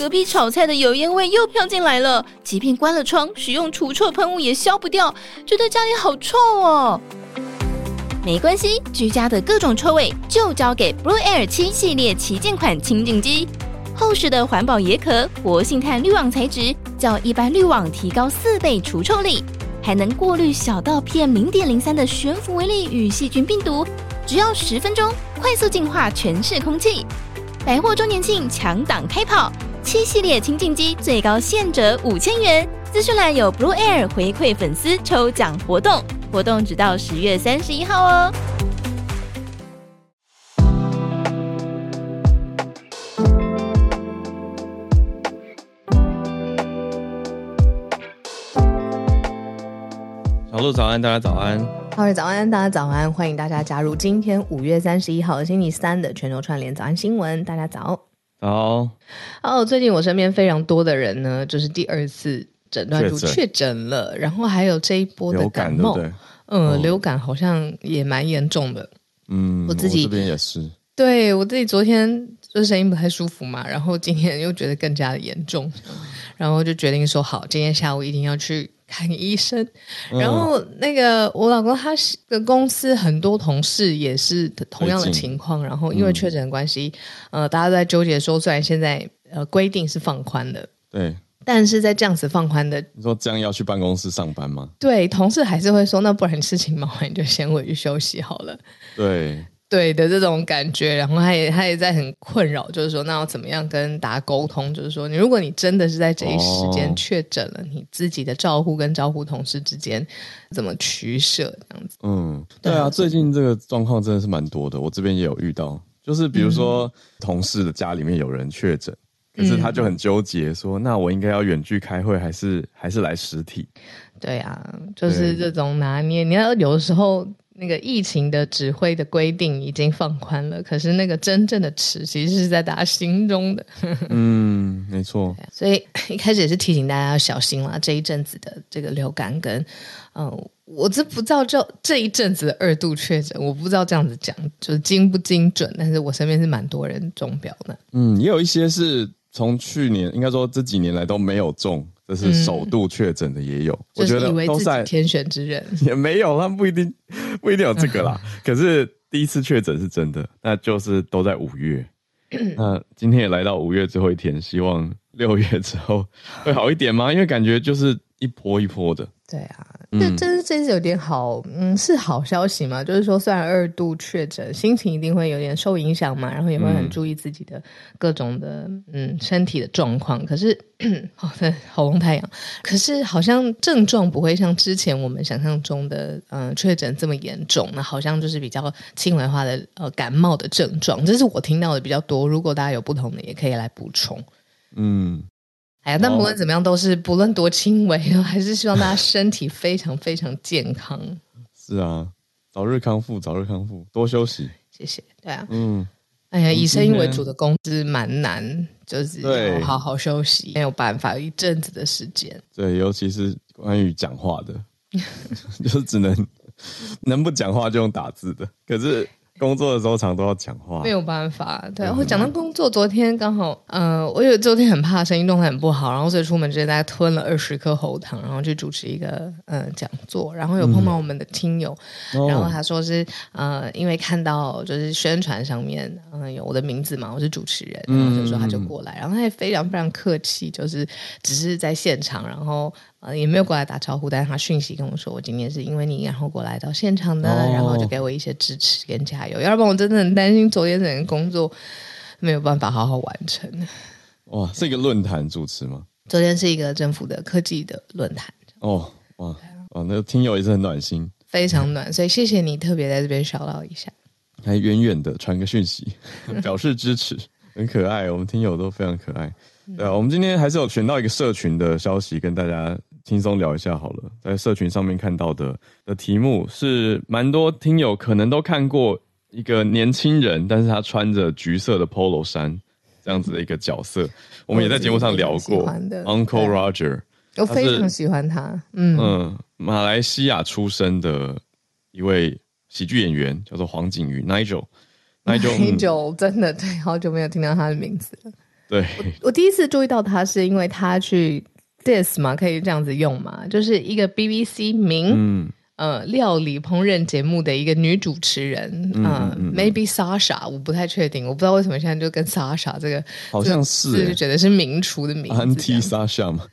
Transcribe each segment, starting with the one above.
隔壁炒菜的油烟味又飘进来了，即便关了窗，使用除臭喷雾也消不掉，觉得家里好臭哦。没关系，居家的各种臭味就交给 Blue Air 七系列旗舰款清净机。厚实的环保椰壳，活性炭滤网材质，较一般滤网提高四倍除臭力，还能过滤小到 PM 零点零三的悬浮微粒与细菌病毒，只要十分钟，快速净化全室空气。百货周年庆抢档开跑，七系列清净机最高现折五千元。资讯栏有 Blue Air 回馈粉丝抽奖活动，活动直到十月三十一号哦。小鹿早安，大家早安。各位早安，大家早安，欢迎大家加入今天五月三十一号星期三的全球串联早安新闻。大家早。早。哦，最近我身边非常多的人呢，就是第二次诊断出确诊了，然后还有这一波的感冒，对对嗯，哦、流感好像也蛮严重的。嗯，我自己我这边也是。对，我自己昨天就声音不太舒服嘛，然后今天又觉得更加的严重，然后就决定说好，今天下午一定要去。看医生，然后那个我老公他的公司很多同事也是同样的情况，然后因为确诊的关系，嗯、呃，大家都在纠结说，虽然现在呃规定是放宽的，对，但是在这样子放宽的，你说这样要去办公室上班吗？对，同事还是会说，那不然你事情忙完你就先回去休息好了。对。对的这种感觉，然后他也他也在很困扰，就是说那要怎么样跟大家沟通？就是说，你如果你真的是在这一时间确诊了，哦、你自己的照护跟照护同事之间怎么取舍？这样子。嗯，对啊，最近这个状况真的是蛮多的，我这边也有遇到，就是比如说同事的家里面有人确诊，嗯、可是他就很纠结，说那我应该要远距开会，还是还是来实体？对啊，就是这种拿捏，你要有的时候。那个疫情的指挥的规定已经放宽了，可是那个真正的尺其实是在大家心中的。嗯，没错。所以一开始也是提醒大家要小心啦，这一阵子的这个流感跟，嗯、呃，我这不知道就这一阵子的二度确诊，我不知道这样子讲就是精不精准，但是我身边是蛮多人中标的。嗯，也有一些是从去年应该说这几年来都没有中。这是首度确诊的也有，嗯、我觉得都在天选之人 也没有，他们不一定 不一定有这个啦。可是第一次确诊是真的，那就是都在五月。那今天也来到五月最后一天，希望六月之后会好一点吗？因为感觉就是一波一波的。对啊，这真是有点好，嗯，是好消息嘛？就是说，虽然二度确诊，心情一定会有点受影响嘛，然后也会很注意自己的各种的嗯身体的状况。可是，好的，好龙太阳，可是好像症状不会像之前我们想象中的嗯确诊这么严重，那好像就是比较轻微化的呃感冒的症状，这是我听到的比较多。如果大家有不同的，也可以来补充。嗯。哎呀，但不论怎么样，都是不论多轻微，还是希望大家身体非常非常健康。是啊，早日康复，早日康复，多休息。谢谢。对啊，嗯，哎呀，以声音为主的工资蛮难，就是要好好休息，没有办法，有一阵子的时间。对，尤其是关于讲话的，就是只能能不讲话就用打字的，可是。工作的时候常都要讲话，没有办法。对，然后讲到工作，昨天刚好，呃，我有昨天很怕声音状态很不好，然后所以出门直接大概吞了二十颗喉糖，然后去主持一个呃讲座，然后有碰到我们的听友，嗯、然后他说是呃，因为看到就是宣传上面嗯、呃、有我的名字嘛，我是主持人，然后就说他就过来，嗯、然后他也非常非常客气，就是只是在现场，然后。呃，也没有过来打招呼，但是他讯息跟我说，我今天是因为你，然后过来到现场的，哦、然后就给我一些支持跟加油。要不然我真的很担心，昨天整个工作没有办法好好完成。哇，是一个论坛主持吗？昨天是一个政府的科技的论坛。哦，哇，哦，那个听友也是很暖心，非常暖，所以谢谢你特别在这边 shout out 一下，还远远的传个讯息 表示支持，很可爱，我们听友都非常可爱。对啊，我们今天还是有选到一个社群的消息跟大家。轻松聊一下好了，在社群上面看到的的题目是蛮多听友可能都看过一个年轻人，但是他穿着橘色的 Polo 衫这样子的一个角色，我们也在节目上聊过 Uncle Roger，我非常喜欢他，嗯。嗯，马来西亚出生的一位喜剧演员叫做黄景瑜 Nigel，Nigel Nigel 真的对，好久没有听到他的名字了。对，我，我第一次注意到他是因为他去 diss 嘛，可以这样子用嘛，就是一个 BBC 名。嗯呃，料理烹饪节目的一个女主持人，嗯，呃、嗯，maybe Sasha，我不太确定，我不知道为什么现在就跟 Sasha 这个好像是，就觉得是名厨的名字，Auntie Sasha 嘛。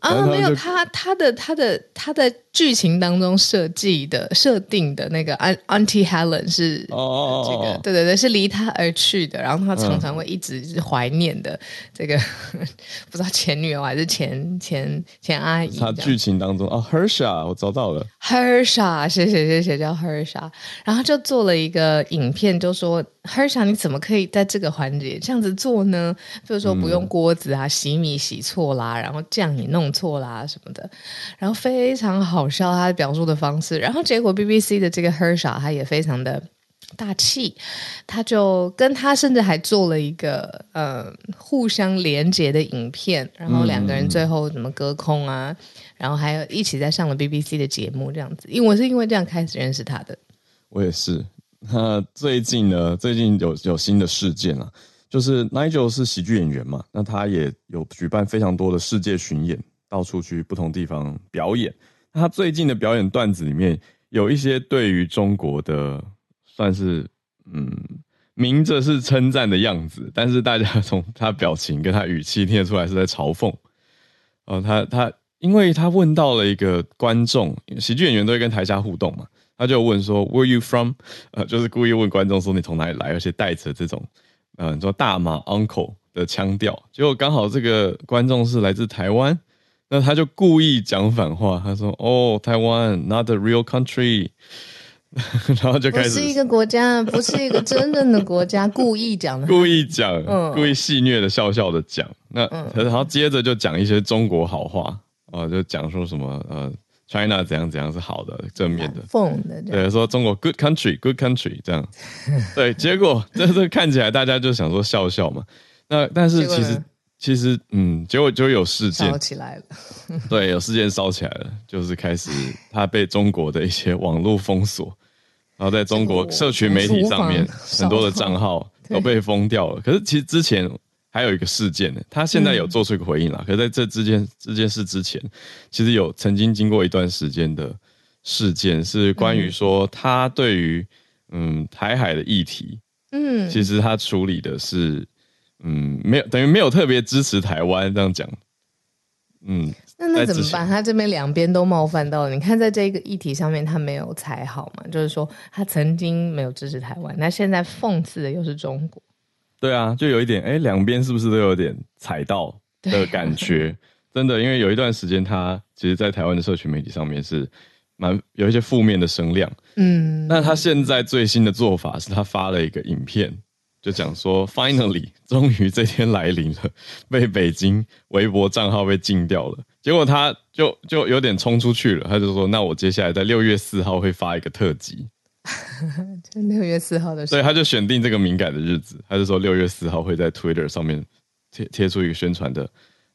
啊，没有他，他的他的他在剧情当中设计的设定的那个 Auntie Helen 是哦这个，对对对，是离他而去的，然后他常常会一直怀念的这个、嗯、不知道前女友还是前前前阿姨。他剧情当中啊，Hersha，我找到了，Hersha，谢谢谢谢，叫 Hersha，然后就做了一个影片，就说。Hersha，你怎么可以在这个环节这样子做呢？就是说不用锅子啊，洗米洗错啦，然后酱也弄错啦什么的，然后非常好笑他表述的方式。然后结果 BBC 的这个 Hersha 他也非常的大气，他就跟他甚至还做了一个呃互相连接的影片，然后两个人最后怎么隔空啊，然后还有一起在上了 BBC 的节目这样子。因为我是因为这样开始认识他的，我也是。那最近呢？最近有有新的事件啊，就是 Nigel 是喜剧演员嘛，那他也有举办非常多的世界巡演，到处去不同地方表演。那他最近的表演段子里面有一些对于中国的算是嗯明着是称赞的样子，但是大家 从他表情跟他语气听得出来是在嘲讽。哦，他他因为他问到了一个观众，喜剧演员都会跟台下互动嘛。他就问说，Where you from？呃，就是故意问观众说你从哪里来，而且带着这种，呃，你说大马 uncle 的腔调。结果刚好这个观众是来自台湾，那他就故意讲反话，他说：“哦，台湾 not the real country。”然后就开始不是一个国家，不是一个真正的国家，故意讲的，故意讲，嗯，故意戏谑的笑笑的讲。那、嗯、然后接着就讲一些中国好话，啊、呃，就讲说什么，呃。China 怎样怎样是好的，正面的，的对，说中国 good country，good country 这样，对，结果 这这看起来大家就想说笑笑嘛，那但是其实其实嗯，结果就有事件。烧起来了，对，有事件烧起来了，就是开始他被中国的一些网络封锁，然后在中国社群媒体上面很多的账号都被封掉了，可是其实之前。还有一个事件呢，他现在有做出一个回应了。嗯、可是在这之间这件事之前，其实有曾经经过一段时间的事件，是关于说他对于嗯台海的议题，嗯，其实他处理的是嗯没有等于没有特别支持台湾这样讲，嗯，那那怎么办？他这边两边都冒犯到了。你看在这个议题上面，他没有踩好嘛？就是说他曾经没有支持台湾，那现在讽刺的又是中国。对啊，就有一点，哎，两边是不是都有点踩到的感觉？真的，因为有一段时间，他其实，在台湾的社群媒体上面是蛮有一些负面的声量。嗯，那他现在最新的做法是他发了一个影片，就讲说，finally，终于这天来临了，被北京微博账号被禁掉了。结果他就就有点冲出去了，他就说，那我接下来在六月四号会发一个特辑。就六月四号的时候，所以他就选定这个敏感的日子，他就说六月四号会在 Twitter 上面贴贴出一个宣传的，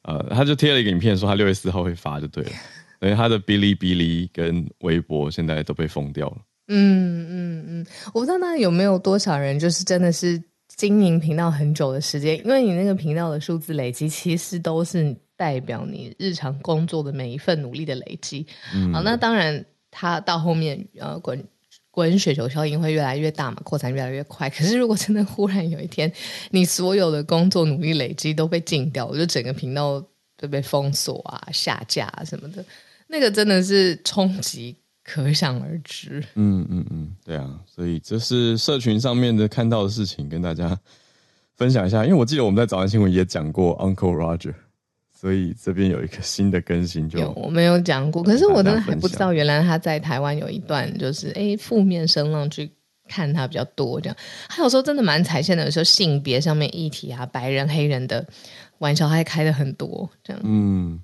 呃，他就贴了一个影片，说他六月四号会发就对了。等于他的哔哩哔哩跟微博现在都被封掉了。嗯嗯嗯，我不知道那有没有多少人就是真的是经营频道很久的时间，因为你那个频道的数字累积，其实都是代表你日常工作的每一份努力的累积。嗯，好，那当然他到后面呃滚。滚雪球效应会越来越大嘛，扩散越来越快。可是如果真的忽然有一天，你所有的工作努力累积都被禁掉了，就整个频道都被封锁啊、下架啊什么的，那个真的是冲击可想而知。嗯嗯嗯，对啊，所以这是社群上面的看到的事情，跟大家分享一下。因为我记得我们在早安新闻也讲过 Uncle Roger。所以这边有一个新的更新就，就我没有讲过，可是我真的还不知道，原来他在台湾有一段就是哎负面声浪去看他比较多，这样。他有时候真的蛮踩线的，有时候性别上面议题啊，白人黑人的玩笑还开的很多，这样。嗯，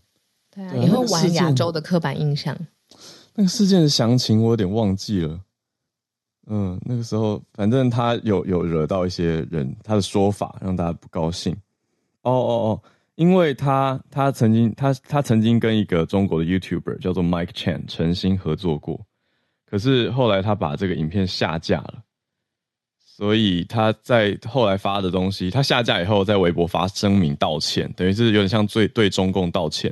对啊，也会玩亚洲的刻板印象。那个事件的详情我有点忘记了。嗯，那个时候反正他有有惹到一些人，他的说法让大家不高兴。哦哦哦。因为他他曾经他他曾经跟一个中国的 YouTuber 叫做 Mike Chan 诚心合作过，可是后来他把这个影片下架了，所以他在后来发的东西，他下架以后，在微博发声明道歉，等于是有点像对对中共道歉，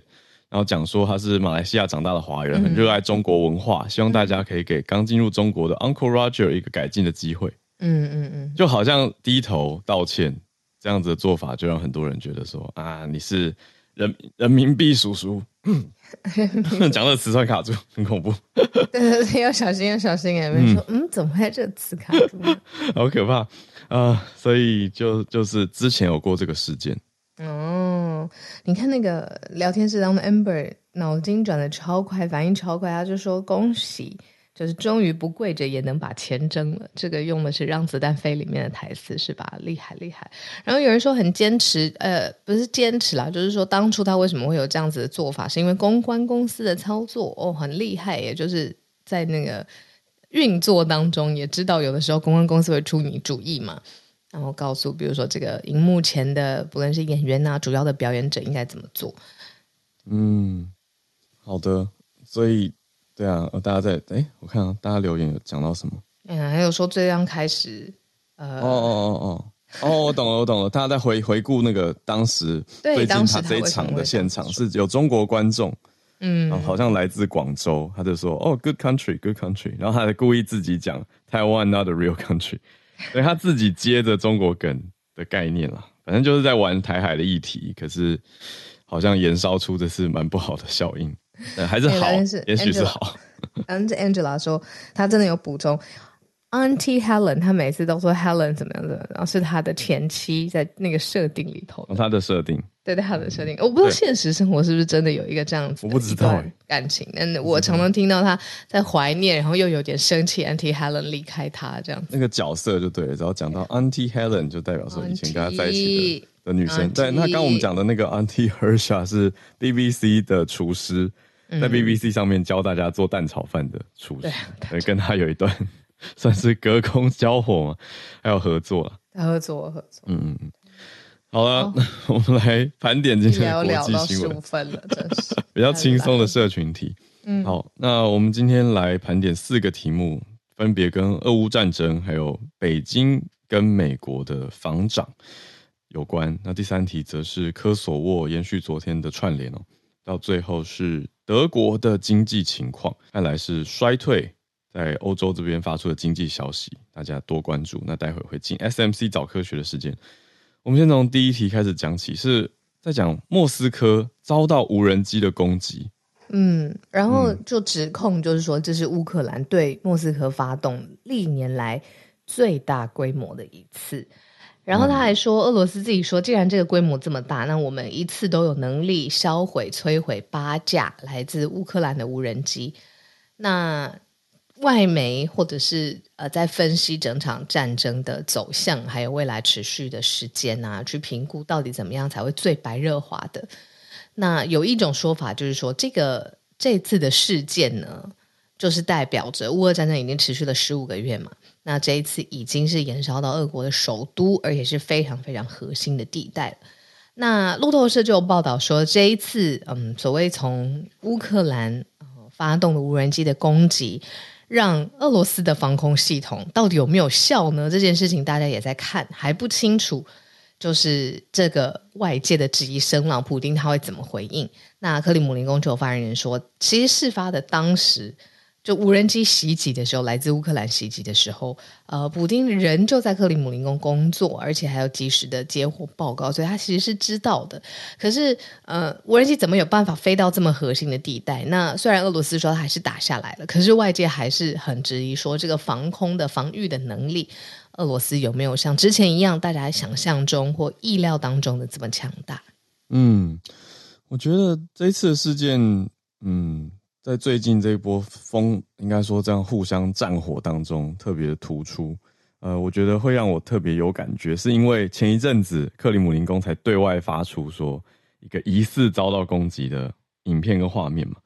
然后讲说他是马来西亚长大的华人，很热爱中国文化，希望大家可以给刚进入中国的 Uncle Roger 一个改进的机会。嗯嗯嗯，就好像低头道歉这样子的做法，就让很多人觉得说啊，你是人人民币叔叔。讲的词突卡住，很恐怖。对对对，要小心，要小心。有人说，嗯，嗯，怎么会这个词卡住？好可怕啊，呃！所以就就是之前有过这个事件。哦，你看那个聊天室当中，Amber 脑筋转的超快，反应超快，他就说恭喜。就是终于不跪着也能把钱挣了，这个用的是《让子弹飞》里面的台词是吧？厉害厉害。然后有人说很坚持，呃，不是坚持啦，就是说当初他为什么会有这样子的做法，是因为公关公司的操作哦，很厉害，也就是在那个运作当中也知道有的时候公关公司会出你主意嘛，然后告诉比如说这个荧幕前的不论是演员啊，主要的表演者应该怎么做。嗯，好的，所以。对啊，大家在哎，我看啊，大家留言有讲到什么？嗯，还有说最刚开始，呃，哦哦哦哦哦，我懂了，我懂了。大家在回回顾那个当时 最近他这一场的现场是有中国观众，嗯，然后好像来自广州，他就说哦，Good country，Good country，然后他还故意自己讲台湾 not a real country，所以他自己接着中国梗的概念啦，反正就是在玩台海的议题，可是好像延烧出的是蛮不好的效应。对，还是好，是也许是好。Angela 说，他真的有补充，Auntie Helen，她每次都说 Helen 怎么样的，然后是她的前妻在那个设定里头，她的设定，对对，他的设定，我不知道现实生活是不是真的有一个这样子，我不知道感情，但我常常听到她在怀念，然后又有点生气，Auntie Helen 离开她这样子，那个角色就对了，然后讲到 Auntie Helen 就代表说以前跟他在一起的的女生，对，那刚刚我们讲的那个 Auntie Hersha 是 BBC 的厨师。在 BBC 上面教大家做蛋炒饭的厨师，对，跟他有一段 算是隔空交火嘛，还有合作了，合作合作，嗯嗯，好了，我们来盘点今天的国际新闻，聊分了，真是。比较轻松的社群题。嗯，好，那我们今天来盘点四个题目，分别跟俄乌战争还有北京跟美国的防长有关。那第三题则是科索沃延续昨天的串联哦，到最后是。德国的经济情况看来是衰退，在欧洲这边发出的经济消息，大家多关注。那待会会进 SMC 早科学的时间，我们先从第一题开始讲起，是在讲莫斯科遭到无人机的攻击。嗯，然后就指控就是说，这是乌克兰对莫斯科发动历年来最大规模的一次。然后他还说，俄罗斯自己说，既然这个规模这么大，那我们一次都有能力销毁、摧毁八架来自乌克兰的无人机。那外媒或者是呃，在分析整场战争的走向，还有未来持续的时间啊，去评估到底怎么样才会最白热化的。那有一种说法就是说，这个这次的事件呢，就是代表着乌俄战争已经持续了十五个月嘛。那这一次已经是延烧到俄国的首都，而且是非常非常核心的地带。那路透社就有报道说，这一次，嗯，所谓从乌克兰发动的无人机的攻击，让俄罗斯的防空系统到底有没有效呢？这件事情大家也在看，还不清楚。就是这个外界的质疑声浪，普丁他会怎么回应？那克里姆林宫就有发言人说，其实事发的当时。就无人机袭击的时候，来自乌克兰袭击的时候，呃，普丁人就在克里姆林宫工作，而且还有及时的接获报告，所以他其实是知道的。可是，呃，无人机怎么有办法飞到这么核心的地带？那虽然俄罗斯说他还是打下来了，可是外界还是很质疑说，这个防空的防御的能力，俄罗斯有没有像之前一样，大家想象中或意料当中的这么强大？嗯，我觉得这一次的事件，嗯。在最近这一波风，应该说这样互相战火当中特别的突出。呃，我觉得会让我特别有感觉，是因为前一阵子克里姆林宫才对外发出说一个疑似遭到攻击的影片跟画面嘛，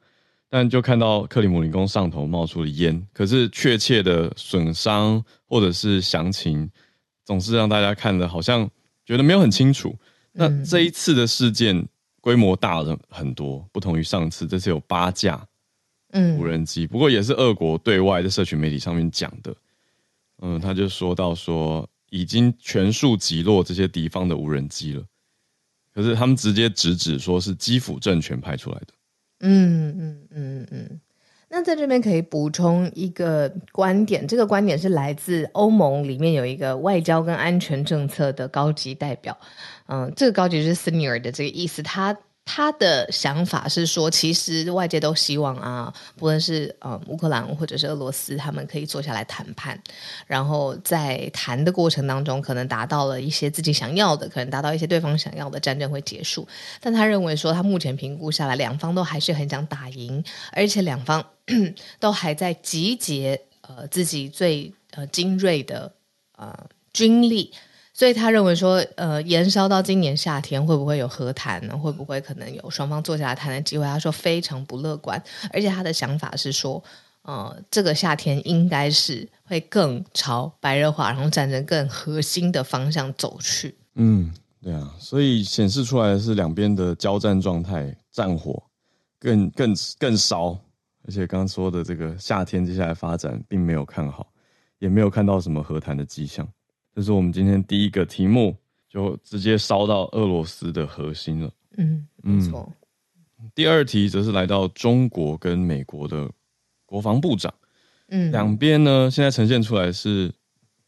但就看到克里姆林宫上头冒出了烟，可是确切的损伤或者是详情，总是让大家看的好像觉得没有很清楚。那这一次的事件规模大了很多，不同于上次，这次有八架。嗯，无人机，不过也是俄国对外的社群媒体上面讲的。嗯，他就说到说已经全数击落这些敌方的无人机了，可是他们直接直指说是基辅政权派出来的。嗯嗯嗯嗯。那在这边可以补充一个观点，这个观点是来自欧盟里面有一个外交跟安全政策的高级代表，嗯，这个高级就是 senior 的这个意思，他。他的想法是说，其实外界都希望啊，不论是呃乌克兰或者是俄罗斯，他们可以坐下来谈判，然后在谈的过程当中，可能达到了一些自己想要的，可能达到一些对方想要的，战争会结束。但他认为说，他目前评估下来，两方都还是很想打赢，而且两方 都还在集结呃自己最呃精锐的呃军力。所以他认为说，呃，延烧到今年夏天会不会有和谈呢？会不会可能有双方坐下来谈的机会？他说非常不乐观，而且他的想法是说，呃，这个夏天应该是会更朝白热化，然后战争更核心的方向走去。嗯，对啊，所以显示出来的是两边的交战状态，战火更更更烧，而且刚刚说的这个夏天接下来发展并没有看好，也没有看到什么和谈的迹象。这是我们今天第一个题目，就直接烧到俄罗斯的核心了。嗯，没错。第二题则是来到中国跟美国的国防部长。嗯，两边呢现在呈现出来是，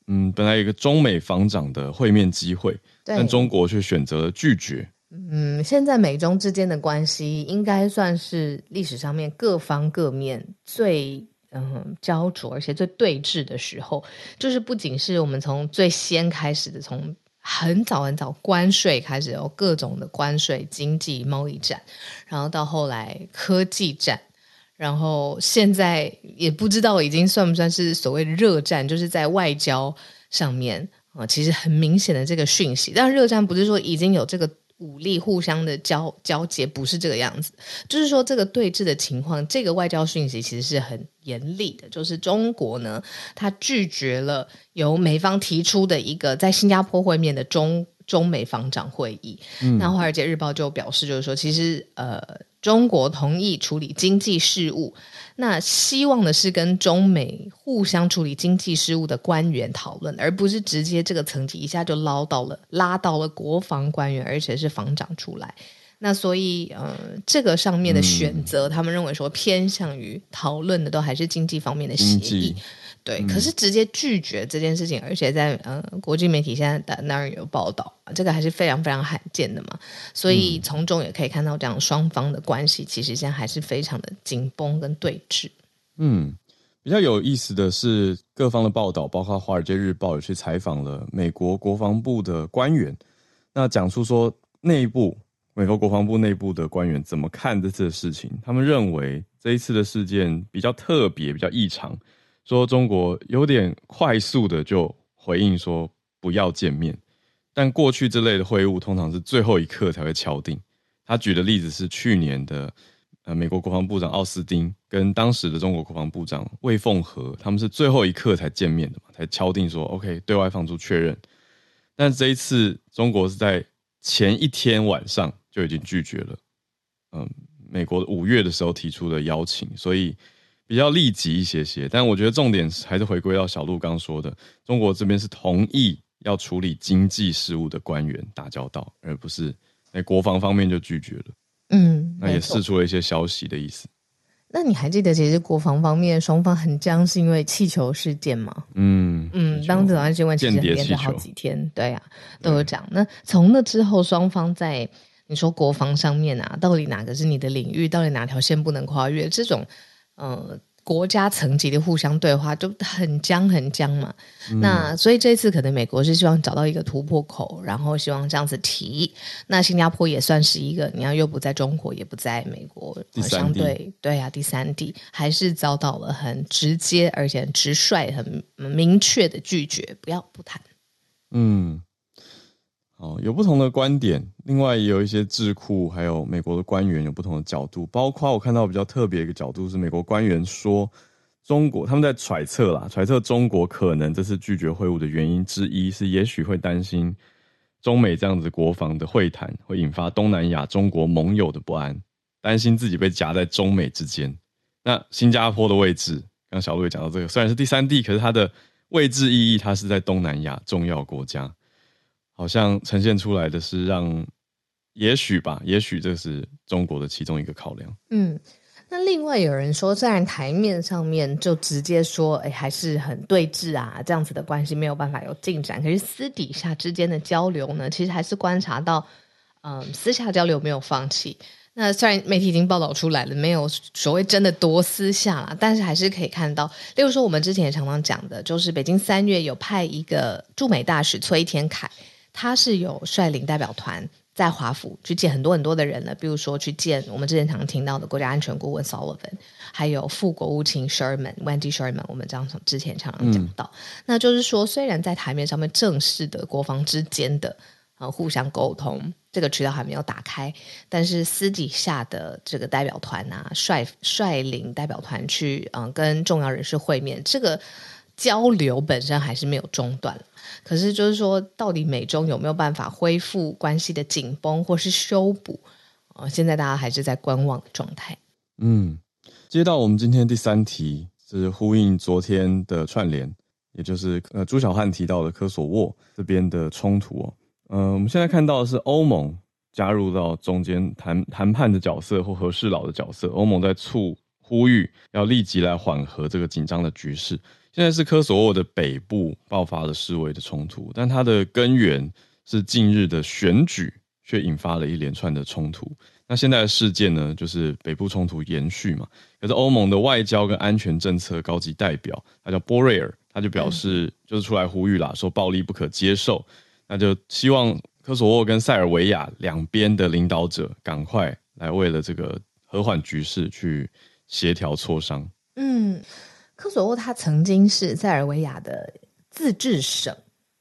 嗯，本来有一个中美防长的会面机会，但中国却选择了拒绝。嗯，现在美中之间的关系应该算是历史上面各方各面最。嗯，焦灼而且最对峙的时候，就是不仅是我们从最先开始的，从很早很早关税开始有各种的关税、经济、贸易战，然后到后来科技战，然后现在也不知道已经算不算是所谓热战，就是在外交上面啊，其实很明显的这个讯息。但热战不是说已经有这个。武力互相的交交接不是这个样子，就是说这个对峙的情况，这个外交讯息其实是很严厉的。就是中国呢，他拒绝了由美方提出的一个在新加坡会面的中中美防长会议。嗯，那《华尔街日报》就表示，就是说其实呃。中国同意处理经济事务，那希望的是跟中美互相处理经济事务的官员讨论，而不是直接这个层级一下就捞到了拉到了国防官员，而且是防长出来。那所以，呃，这个上面的选择，他们认为说偏向于讨论的都还是经济方面的协议。对，嗯、可是直接拒绝这件事情，而且在呃国际媒体现在当然有报道，这个还是非常非常罕见的嘛。所以从中也可以看到，这样双方的关系其实现在还是非常的紧绷跟对峙。嗯，比较有意思的是，各方的报道，包括《华尔街日报》也去采访了美国国防部的官员，那讲述说内部美国国防部内部的官员怎么看这次的事情，他们认为这一次的事件比较特别，比较异常。说中国有点快速的就回应说不要见面，但过去这类的会晤通常是最后一刻才会敲定。他举的例子是去年的呃美国国防部长奥斯汀跟当时的中国国防部长魏凤和，他们是最后一刻才见面的嘛，才敲定说 OK 对外放出确认。但这一次中国是在前一天晚上就已经拒绝了，嗯，美国五月的时候提出的邀请，所以。比较立即一些些，但我觉得重点还是回归到小鹿刚说的，中国这边是同意要处理经济事务的官员打交道，而不是在国防方面就拒绝了。嗯，那也释出了一些消息的意思。那你还记得，其实国防方面双方很僵，是因为气球事件吗？嗯嗯，当时好像新闻其实连着好几天，对呀、啊，都有讲。那从那之后，双方在你说国防上面啊，到底哪个是你的领域？到底哪条线不能跨越？这种。呃，国家层级的互相对话就很僵很僵嘛。嗯、那所以这次可能美国是希望找到一个突破口，然后希望这样子提。那新加坡也算是一个，你要又不在中国，也不在美国，相对对啊，第三地还是遭到了很直接而且很直率、很明确的拒绝，不要不谈。嗯。哦，有不同的观点，另外也有一些智库，还有美国的官员有不同的角度。包括我看到比较特别一个角度是，美国官员说，中国他们在揣测啦，揣测中国可能这次拒绝会晤的原因之一是，也许会担心中美这样子国防的会谈会引发东南亚中国盟友的不安，担心自己被夹在中美之间。那新加坡的位置，刚小路也讲到这个，虽然是第三地，可是它的位置意义，它是在东南亚重要国家，好像呈现出来的是让，也许吧，也许这是中国的其中一个考量。嗯，那另外有人说，虽然台面上面就直接说，哎，还是很对峙啊，这样子的关系没有办法有进展，可是私底下之间的交流呢，其实还是观察到，嗯，私下交流没有放弃。那虽然媒体已经报道出来了，没有所谓真的多私下啦，但是还是可以看到，例如说我们之前也常常讲的，就是北京三月有派一个驻美大使崔天凯，他是有率领代表团在华府去见很多很多的人了，比如说去见我们之前常常听到的国家安全顾问 Sullivan，还有副国务卿 Sherman Wendy Sherman，我们这样从之前常常讲到，嗯、那就是说虽然在台面上面正式的国防之间的。呃，互相沟通这个渠道还没有打开，但是私底下的这个代表团啊，率率领代表团去，嗯、呃，跟重要人士会面，这个交流本身还是没有中断。可是，就是说，到底美中有没有办法恢复关系的紧绷或是修补？呃，现在大家还是在观望的状态。嗯，接到我们今天第三题，是呼应昨天的串联，也就是呃朱小汉提到的科索沃这边的冲突哦。嗯、我们现在看到的是欧盟加入到中间谈谈判的角色或和事佬的角色。欧盟在促呼吁要立即来缓和这个紧张的局势。现在是科索沃的北部爆发了示威的冲突，但它的根源是近日的选举，却引发了一连串的冲突。那现在的事件呢，就是北部冲突延续嘛。可是欧盟的外交跟安全政策高级代表，他叫波瑞尔，他就表示就是出来呼吁啦，说暴力不可接受。那就希望科索沃跟塞尔维亚两边的领导者赶快来为了这个和缓局势去协调磋商。嗯，科索沃它曾经是塞尔维亚的自治省，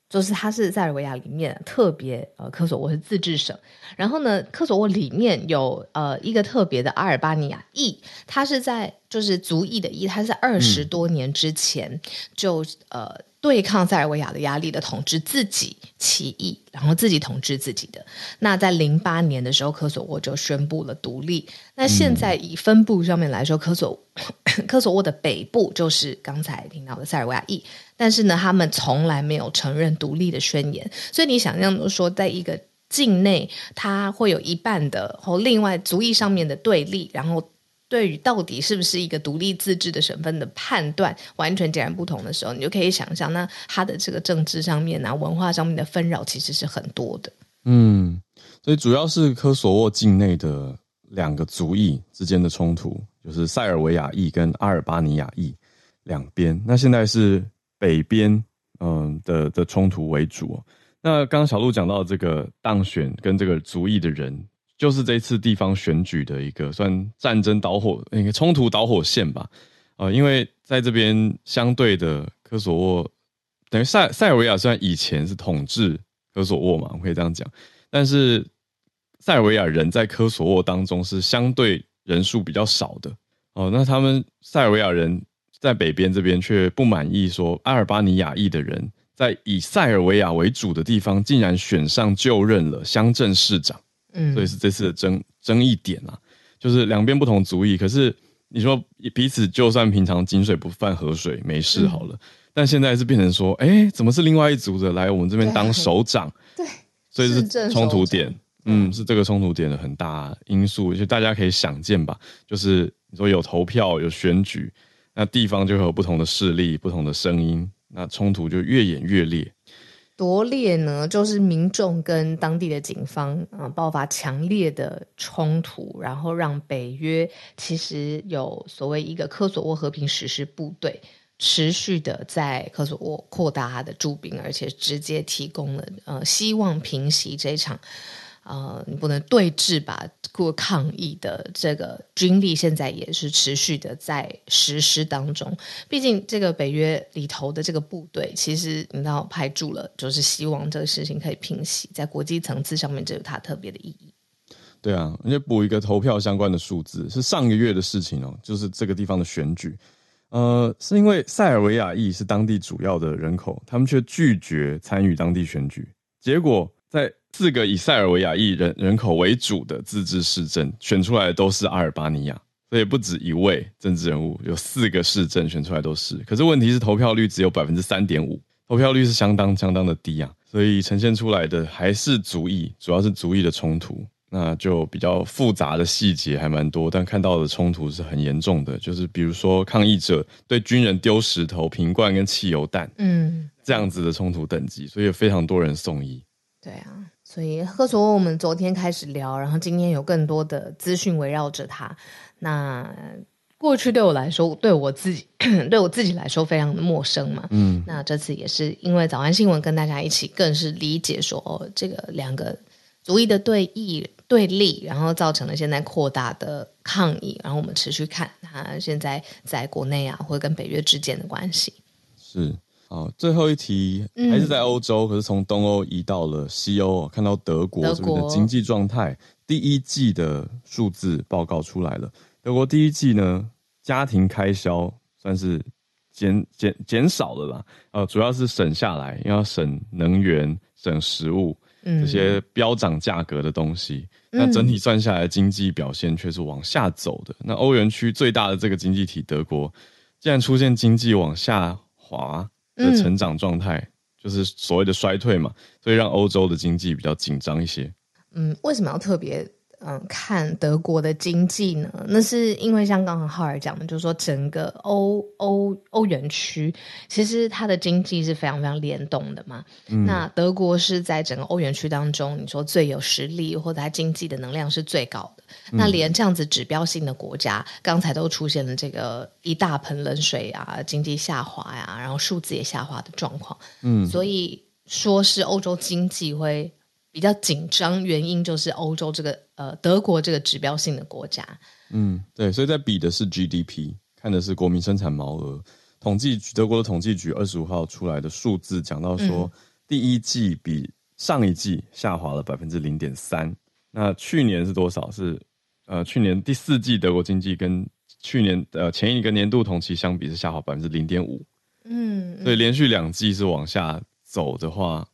就是它是塞尔维亚里面特别呃，科索沃是自治省。然后呢，科索沃里面有呃一个特别的阿尔巴尼亚裔，它是在就是族裔的裔，它是在二十多年之前就呃。对抗塞尔维亚的压力的统治自己起义，然后自己统治自己的。那在零八年的时候，科索沃就宣布了独立。那现在以分布上面来说，科索 科索沃的北部就是刚才听到的塞尔维亚裔，但是呢，他们从来没有承认独立的宣言。所以你想象说，在一个境内，它会有一半的和另外族裔上面的对立，然后。对于到底是不是一个独立自治的省份的判断完全截然不同的时候，你就可以想象，那它的这个政治上面啊、文化上面的纷扰其实是很多的。嗯，所以主要是科索沃境内的两个族裔之间的冲突，就是塞尔维亚裔跟阿尔巴尼亚裔两边。那现在是北边嗯的的冲突为主。那刚刚小路讲到这个当选跟这个族裔的人。就是这次地方选举的一个算战争导火，一个冲突导火线吧。呃，因为在这边相对的科索沃，等于塞塞尔维亚虽然以前是统治科索沃嘛，我可以这样讲，但是塞尔维亚人在科索沃当中是相对人数比较少的。哦，那他们塞尔维亚人在北边这边却不满意，说阿尔巴尼亚裔的人在以塞尔维亚为主的地方，竟然选上就任了乡镇市长。嗯，所以是这次的争争议点啊，就是两边不同族裔，可是你说彼此就算平常井水不犯河水没事好了，嗯、但现在是变成说，哎、欸，怎么是另外一族的来我们这边当首长？对，所以是冲突点，嗯，是这个冲突点的很大因素，就大家可以想见吧，就是你说有投票有选举，那地方就会有不同的势力、不同的声音，那冲突就越演越烈。夺列呢？就是民众跟当地的警方啊、爆发强烈的冲突，然后让北约其实有所谓一个科索沃和平实施部队持续的在科索沃扩大他的驻兵，而且直接提供了呃希望平息这场。呃，你不能对峙吧？过抗议的这个军力现在也是持续的在实施当中。毕竟这个北约里头的这个部队，其实你知道派驻了，就是希望这个事情可以平息，在国际层次上面，这有它特别的意义。对啊，而且补一个投票相关的数字，是上个月的事情哦，就是这个地方的选举。呃，是因为塞尔维亚裔是当地主要的人口，他们却拒绝参与当地选举，结果在。四个以塞尔维亚裔人人口为主的自治市镇选出来的都是阿尔巴尼亚，所以不止一位政治人物，有四个市镇选出来都是。可是问题是投票率只有百分之三点五，投票率是相当相当的低啊，所以呈现出来的还是族裔，主要是族裔的冲突。那就比较复杂的细节还蛮多，但看到的冲突是很严重的，就是比如说抗议者对军人丢石头、瓶罐跟汽油弹，嗯，这样子的冲突等级，所以有非常多人送医。对啊，所以贺卓我们昨天开始聊，然后今天有更多的资讯围绕着他。那过去对我来说，对我自己 对我自己来说非常的陌生嘛，嗯，那这次也是因为早安新闻跟大家一起，更是理解说哦，这个两个族裔的对弈。对立，然后造成了现在扩大的抗议，然后我们持续看它现在在国内啊，或者跟北约之间的关系。是，好，最后一题还是在欧洲，嗯、可是从东欧移到了西欧，看到德国这边的经济状态，第一季的数字报告出来了。德国第一季呢，家庭开销算是减减减少了啦，呃，主要是省下来，因为要省能源、省食物。这些飙涨价格的东西，嗯、那整体算下来，经济表现却是往下走的。嗯、那欧元区最大的这个经济体德国，竟然出现经济往下滑的成长状态，嗯、就是所谓的衰退嘛，所以让欧洲的经济比较紧张一些。嗯，为什么要特别？嗯，看德国的经济呢，那是因为像刚刚浩尔讲的，就是说整个欧欧欧元区，其实它的经济是非常非常联动的嘛。嗯、那德国是在整个欧元区当中，你说最有实力或者它经济的能量是最高的。嗯、那连这样子指标性的国家，刚才都出现了这个一大盆冷水啊，经济下滑呀、啊，然后数字也下滑的状况。嗯，所以说是欧洲经济会。比较紧张，原因就是欧洲这个呃德国这个指标性的国家，嗯，对，所以在比的是 GDP，看的是国民生产毛额。统计局德国的统计局二十五号出来的数字讲到说，嗯、第一季比上一季下滑了百分之零点三。那去年是多少？是呃去年第四季德国经济跟去年呃前一个年度同期相比是下滑百分之零点五。嗯，所以连续两季是往下走的话。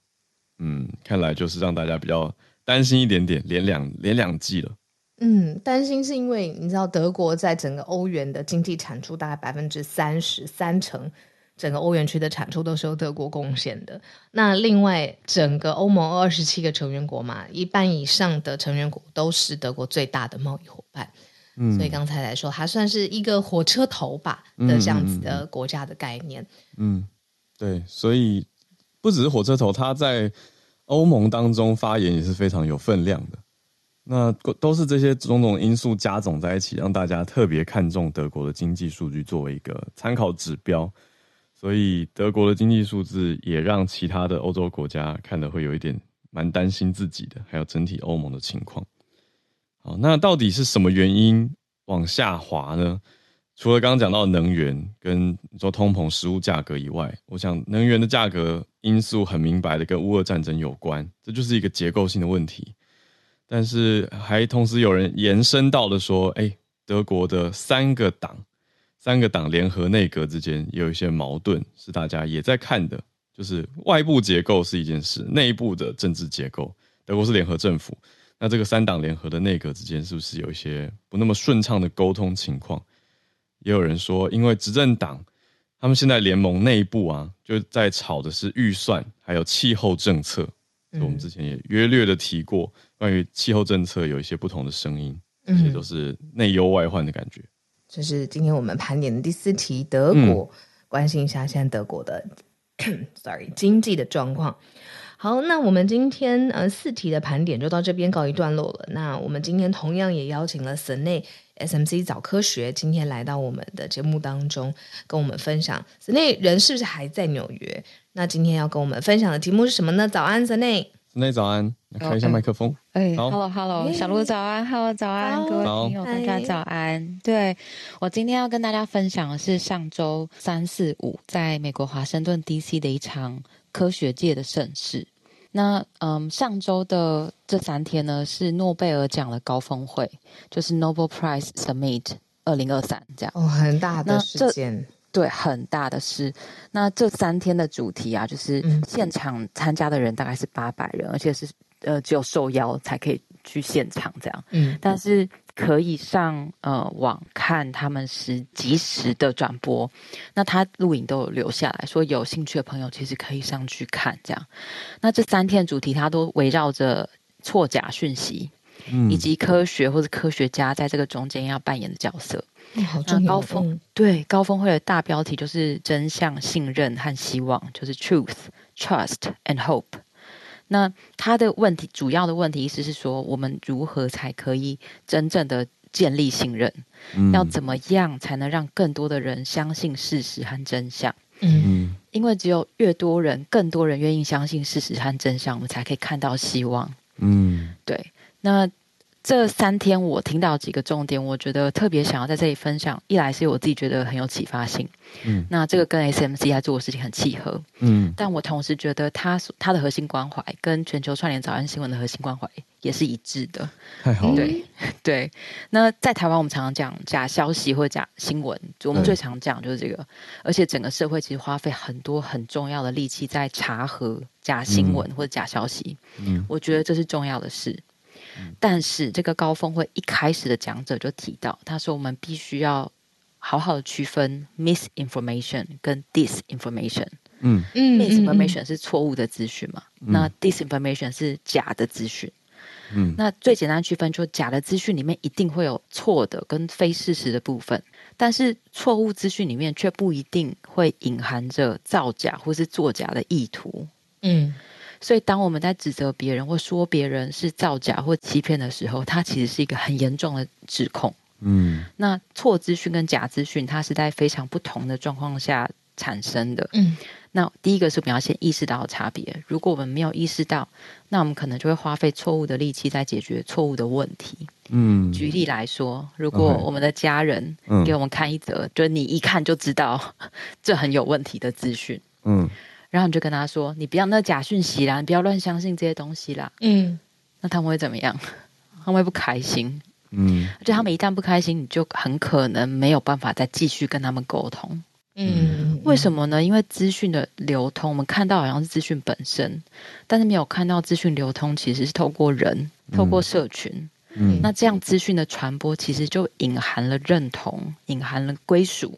嗯，看来就是让大家比较担心一点点，连两连两季了。嗯，担心是因为你知道德国在整个欧元的经济产出大概百分之三十三成，整个欧元区的产出都是由德国贡献的。那另外整个欧盟二十七个成员国嘛，一半以上的成员国都是德国最大的贸易伙伴。嗯，所以刚才来说，它算是一个火车头吧的这样子的国家的概念。嗯，嗯，对，所以。不只是火车头，他在欧盟当中发言也是非常有分量的。那都是这些种种因素加总在一起，让大家特别看重德国的经济数据作为一个参考指标。所以德国的经济数字也让其他的欧洲国家看得会有一点蛮担心自己的，还有整体欧盟的情况。好，那到底是什么原因往下滑呢？除了刚刚讲到能源跟你说通膨、食物价格以外，我想能源的价格因素很明白的跟乌俄战争有关，这就是一个结构性的问题。但是还同时有人延伸到了说，哎，德国的三个党、三个党联合内阁之间有一些矛盾，是大家也在看的。就是外部结构是一件事，内部的政治结构，德国是联合政府，那这个三党联合的内阁之间是不是有一些不那么顺畅的沟通情况？也有人说，因为执政党他们现在联盟内部啊，就在吵的是预算，还有气候政策。嗯、我们之前也约略的提过，关于气候政策有一些不同的声音，这些都是内忧外患的感觉。这是今天我们盘点的第四题，德国，嗯、关心一下现在德国的，sorry，经济的状况。好，那我们今天呃四题的盘点就到这边告一段落了。那我们今天同样也邀请了 Senei SMC 早科学今天来到我们的节目当中，跟我们分享。Senei 人是不是还在纽约？那今天要跟我们分享的题目是什么呢？早安，Senei。Senei 早安，来开一下麦克风。哎，Hello Hello，小鹿早安，Hello 早安，各位朋友大家早安。对，我今天要跟大家分享的是上周三四五在美国华盛顿 DC 的一场。科学界的盛事，那嗯，上周的这三天呢，是诺贝尔奖的高峰会，就是 Nobel Prize Summit 二零二三这样。哦，很大的事件，对，很大的事。那这三天的主题啊，就是现场参加的人大概是八百人，嗯、而且是呃只有受邀才可以去现场这样，嗯，但是可以上呃网看他们是及时的转播，那他录影都有留下来说有兴趣的朋友其实可以上去看这样。那这三天主题它都围绕着错假讯息，嗯，以及科学或者科学家在这个中间要扮演的角色。嗯、好重要。高峰、嗯、对高峰会的大标题就是真相、信任和希望，就是 Truth、Trust and Hope。那他的问题，主要的问题意思是说，我们如何才可以真正的建立信任？嗯、要怎么样才能让更多的人相信事实和真相？嗯，因为只有越多人，更多人愿意相信事实和真相，我们才可以看到希望。嗯，对。那这三天我听到几个重点，我觉得特别想要在这里分享。一来是我自己觉得很有启发性，嗯，那这个跟 SMC 在做的事情很契合，嗯，但我同时觉得他他的核心关怀跟全球串联早安新闻的核心关怀也是一致的。太好了，对对。那在台湾，我们常常讲假消息或假新闻，我们最常讲就是这个，而且整个社会其实花费很多很重要的力气在查核假新闻或者假消息，嗯，我觉得这是重要的事。但是这个高峰会一开始的讲者就提到，他说我们必须要好好的区分 misinformation 跟 disinformation。嗯嗯，misinformation 是错误的资讯嘛？嗯、那 disinformation 是假的资讯。嗯，那最简单区分就是假的资讯里面一定会有错的跟非事实的部分，但是错误资讯里面却不一定会隐含着造假或是作假的意图。嗯。所以，当我们在指责别人或说别人是造假或欺骗的时候，它其实是一个很严重的指控。嗯，那错资讯跟假资讯，它是在非常不同的状况下产生的。嗯，那第一个是我们要先意识到差别。如果我们没有意识到，那我们可能就会花费错误的力气在解决错误的问题。嗯，举例来说，如果我们的家人给我们看一则，就你一看就知道 这很有问题的资讯。嗯。然后你就跟他说：“你不要那假讯息啦，你不要乱相信这些东西啦。”嗯，那他们会怎么样？他们会不开心。嗯，而且他们一旦不开心，你就很可能没有办法再继续跟他们沟通。嗯，为什么呢？因为资讯的流通，我们看到好像是资讯本身，但是没有看到资讯流通其实是透过人，透过社群。嗯，那这样资讯的传播其实就隐含了认同，隐含了归属。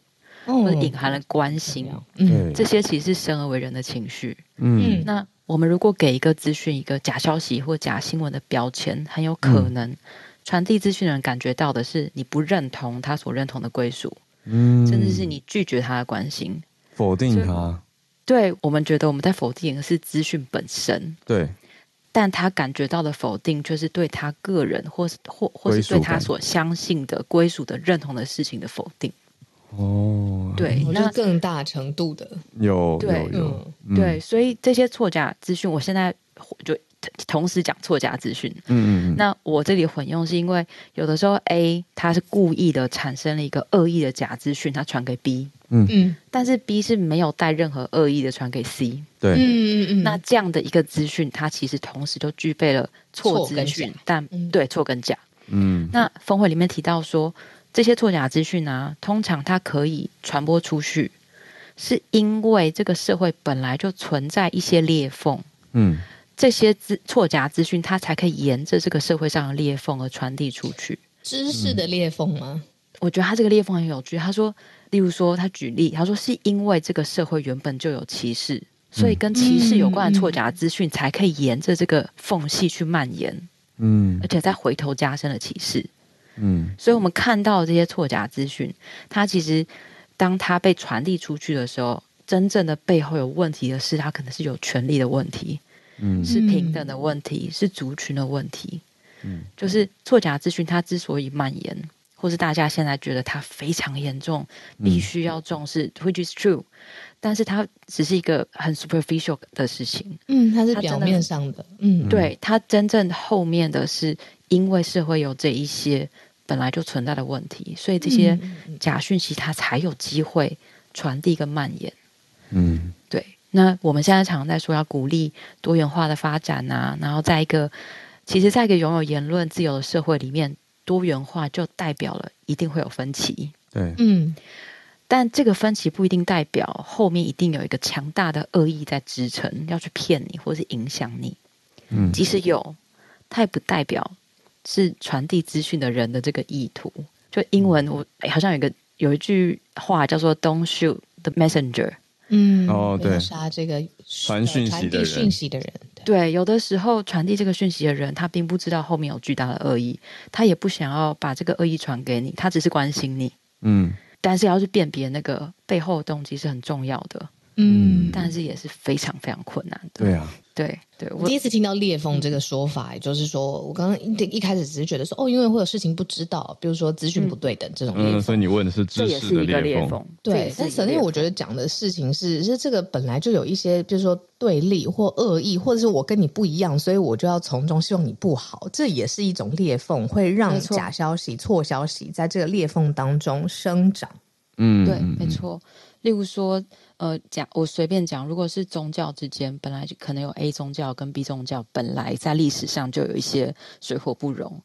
或者隐含了关心，嗯，这些其实是生而为人的情绪，嗯，那我们如果给一个资讯一个假消息或假新闻的标签，很有可能传递资讯的人感觉到的是你不认同他所认同的归属，嗯，甚至是你拒绝他的关心，否定他，对，我们觉得我们在否定的是资讯本身，对，但他感觉到的否定，就是对他个人或是或或是对他所相信的归属的认同的事情的否定。哦，对，那更大程度的有对有有、嗯、对，所以这些错假资讯，我现在就同时讲错假资讯。嗯嗯，那我这里混用是因为有的时候 A 他是故意的产生了一个恶意的假资讯，他传给 B。嗯嗯，但是 B 是没有带任何恶意的传给 C。对，嗯嗯嗯，那这样的一个资讯，它其实同时就具备了错资讯，但、嗯、对错跟假。嗯，那峰会里面提到说。这些错假资讯啊，通常它可以传播出去，是因为这个社会本来就存在一些裂缝。嗯，这些资错假资讯，它才可以沿着这个社会上的裂缝而传递出去。知识的裂缝吗？我觉得他这个裂缝很有趣。他说，例如说，他举例，他说是因为这个社会原本就有歧视，所以跟歧视有关的错假资讯才可以沿着这个缝隙去蔓延。嗯，而且再回头加深了歧视。嗯，所以我们看到这些错假资讯，它其实当它被传递出去的时候，真正的背后有问题的是，它可能是有权利的问题，嗯，是平等的问题，是族群的问题，嗯，就是错假资讯它之所以蔓延，或是大家现在觉得它非常严重，必须要重视，嗯，which is true，但是它只是一个很 superficial 的事情，嗯，它是表面上的，嗯，对，它真正后面的是因为社会有这一些。本来就存在的问题，所以这些假讯息它才有机会传递跟蔓延。嗯，对。那我们现在常常在说要鼓励多元化的发展啊，然后在一个其实在一个拥有言论自由的社会里面，多元化就代表了一定会有分歧。对，嗯。但这个分歧不一定代表后面一定有一个强大的恶意在支撑，要去骗你或是影响你。嗯，即使有，它也不代表。是传递资讯的人的这个意图。就英文我，我好像有一个有一句话叫做 “Don't shoot the messenger”。嗯，哦，对，杀这个传讯息的人，讯息的人。对，有的时候传递这个讯息的人，他并不知道后面有巨大的恶意，他也不想要把这个恶意传给你，他只是关心你。嗯，但是要去辨别那个背后的动机是很重要的。嗯，但是也是非常非常困难的。对啊。对对，我第一次听到裂缝这个说法，嗯、就是说我刚刚一一开始只是觉得说，哦，因为会有事情不知道，比如说资讯不对等这种裂缝。嗯，所以你问的是知识的裂缝。对，但是因为我觉得讲的事情是，是这个本来就有一些，就是说对立或恶意，或者是我跟你不一样，所以我就要从中希望你不好，这也是一种裂缝，会让假消息、错消息在这个裂缝当中生长。嗯，对，没错。例如说。呃，讲我随便讲，如果是宗教之间，本来就可能有 A 宗教跟 B 宗教，本来在历史上就有一些水火不容，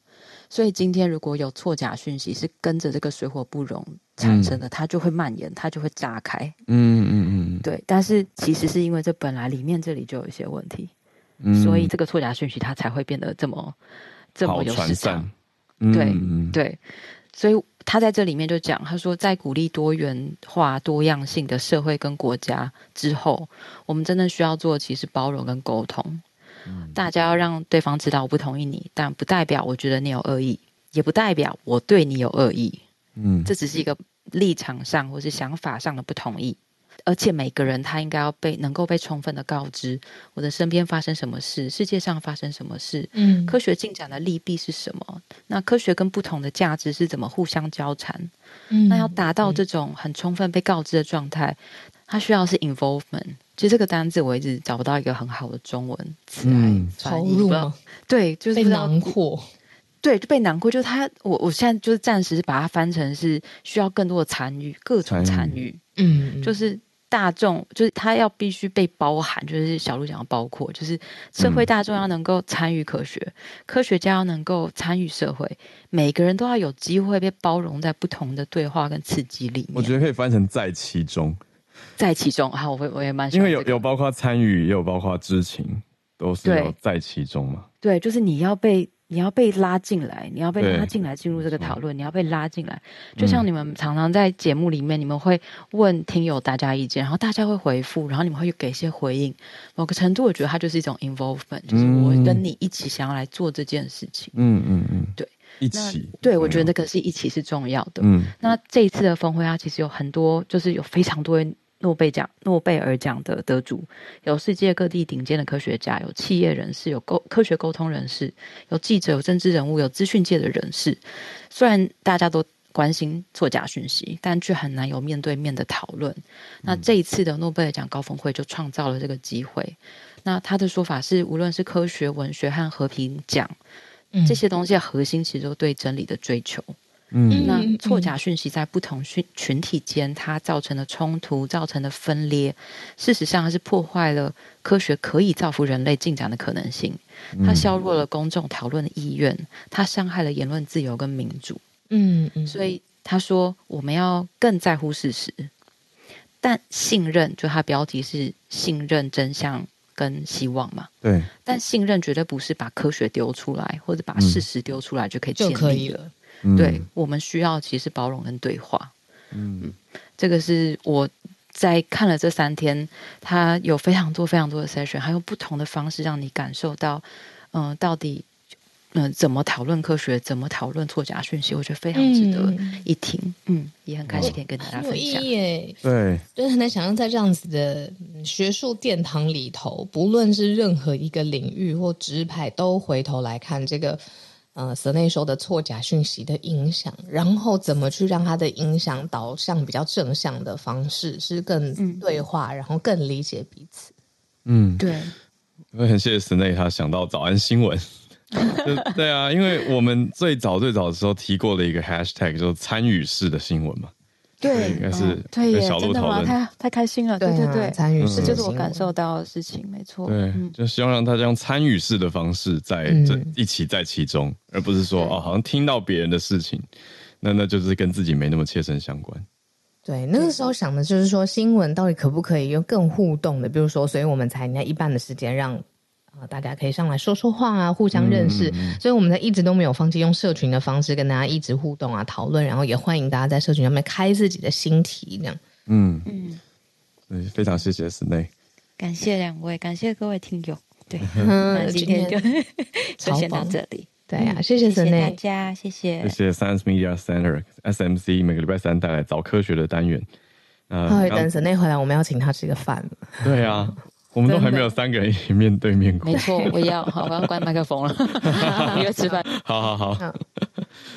所以今天如果有错假讯息是跟着这个水火不容产生的，嗯、它就会蔓延，它就会炸开。嗯嗯嗯，对。但是其实是因为这本来里面这里就有一些问题，嗯、所以这个错假讯息它才会变得这么这么有市场。嗯、对对。所以他在这里面就讲，他说，在鼓励多元化、多样性的社会跟国家之后，我们真的需要做的其实包容跟沟通。嗯，大家要让对方知道我不同意你，但不代表我觉得你有恶意，也不代表我对你有恶意。嗯，这只是一个立场上或是想法上的不同意。而且每个人他应该要被能够被充分的告知，我的身边发生什么事，世界上发生什么事，嗯，科学进展的利弊是什么？那科学跟不同的价值是怎么互相交缠？嗯，那要达到这种很充分被告知的状态，它需要是 involvement。其实这个单字我一直找不到一个很好的中文词来投入吗？对，就是被囊括。对，就被囊括。就是他，我我现在就是暂时把它翻成是需要更多的参与，各种参与。嗯，就是。大众就是他要必须被包含，就是小鹿讲的包括，就是社会大众要能够参与科学，嗯、科学家要能够参与社会，每个人都要有机会被包容在不同的对话跟刺激里面。我觉得可以翻成在其中，在其中。啊，我会我也蛮喜欢、因为有有包括参与，也有包括知情，都是要在其中嘛。对，就是你要被。你要被拉进来，你要被拉进来进入这个讨论，你要被拉进来。就像你们常常在节目里面，你们会问听友大家意见，然后大家会回复，然后你们会给一些回应。某个程度，我觉得它就是一种 involvement，就是我跟你一起想要来做这件事情。嗯嗯嗯，对，一起。对，我觉得这个是一起是重要的。嗯，那这一次的峰会，它其实有很多，就是有非常多。诺贝奖、诺贝尔奖的得主，有世界各地顶尖的科学家，有企业人士，有沟科学沟通人士，有记者，有政治人物，有资讯界的人士。虽然大家都关心作假讯息，但却很难有面对面的讨论。那这一次的诺贝尔奖高峰会就创造了这个机会。那他的说法是，无论是科学、文学和和平奖，这些东西的核心其实都对真理的追求。嗯，那错假讯息在不同群群体间，它造成的冲突、造成的分裂，事实上它是破坏了科学可以造福人类进展的可能性。它削弱了公众讨论的意愿，它伤害了言论自由跟民主。嗯嗯，所以他说我们要更在乎事实，但信任就它标题是信任真相跟希望嘛？对。但信任绝对不是把科学丢出来或者把事实丢出来就可以建立了。对，我们需要其实包容跟对话。嗯，这个是我在看了这三天，他有非常多非常多的 session，还有不同的方式让你感受到，嗯、呃，到底嗯、呃、怎么讨论科学，怎么讨论错假讯息，我觉得非常值得一听。嗯，嗯，也很开心可以跟大家分享。对，就是很难想象在这样子的学术殿堂里头，不论是任何一个领域或支派，都回头来看这个。呃，舍内说的错假讯息的影响，然后怎么去让它的影响导向比较正向的方式，是更对话，嗯、然后更理解彼此。嗯，对。我很谢谢 Sne，他想到早安新闻。对啊，因为我们最早最早的时候提过了一个 hashtag，就是参与式的新闻嘛。对，应该是对耶，小鹿讨论，真的吗？太太开心了，对对对，参与式，这就是我感受到的事情，没错。对，就希望让大家用参与式的方式在这一起在其中，而不是说哦，好像听到别人的事情，那那就是跟自己没那么切身相关。对，那个时候想的就是说，新闻到底可不可以用更互动的，比如说，所以我们才你看一半的时间让啊，大家可以上来说说话啊，互相认识。嗯、所以我们在一直都没有放弃用社群的方式跟大家一直互动啊，讨论，然后也欢迎大家在社群上面开自己的新题，这样。嗯嗯，非常谢谢 Snae，感谢两位，感谢各位听友。对，那今天就 就先到这里。对呀、啊，谢谢谢谢大家，谢谢，谢谢 Science Media Center SMC 每个礼拜三带来早科学的单元。呃，等 Snae 回来，我们要请他吃个饭。对啊，我们都还没有三个人一起面对面过。没错，我要，好，我要关麦克风了，约吃饭。好好好，好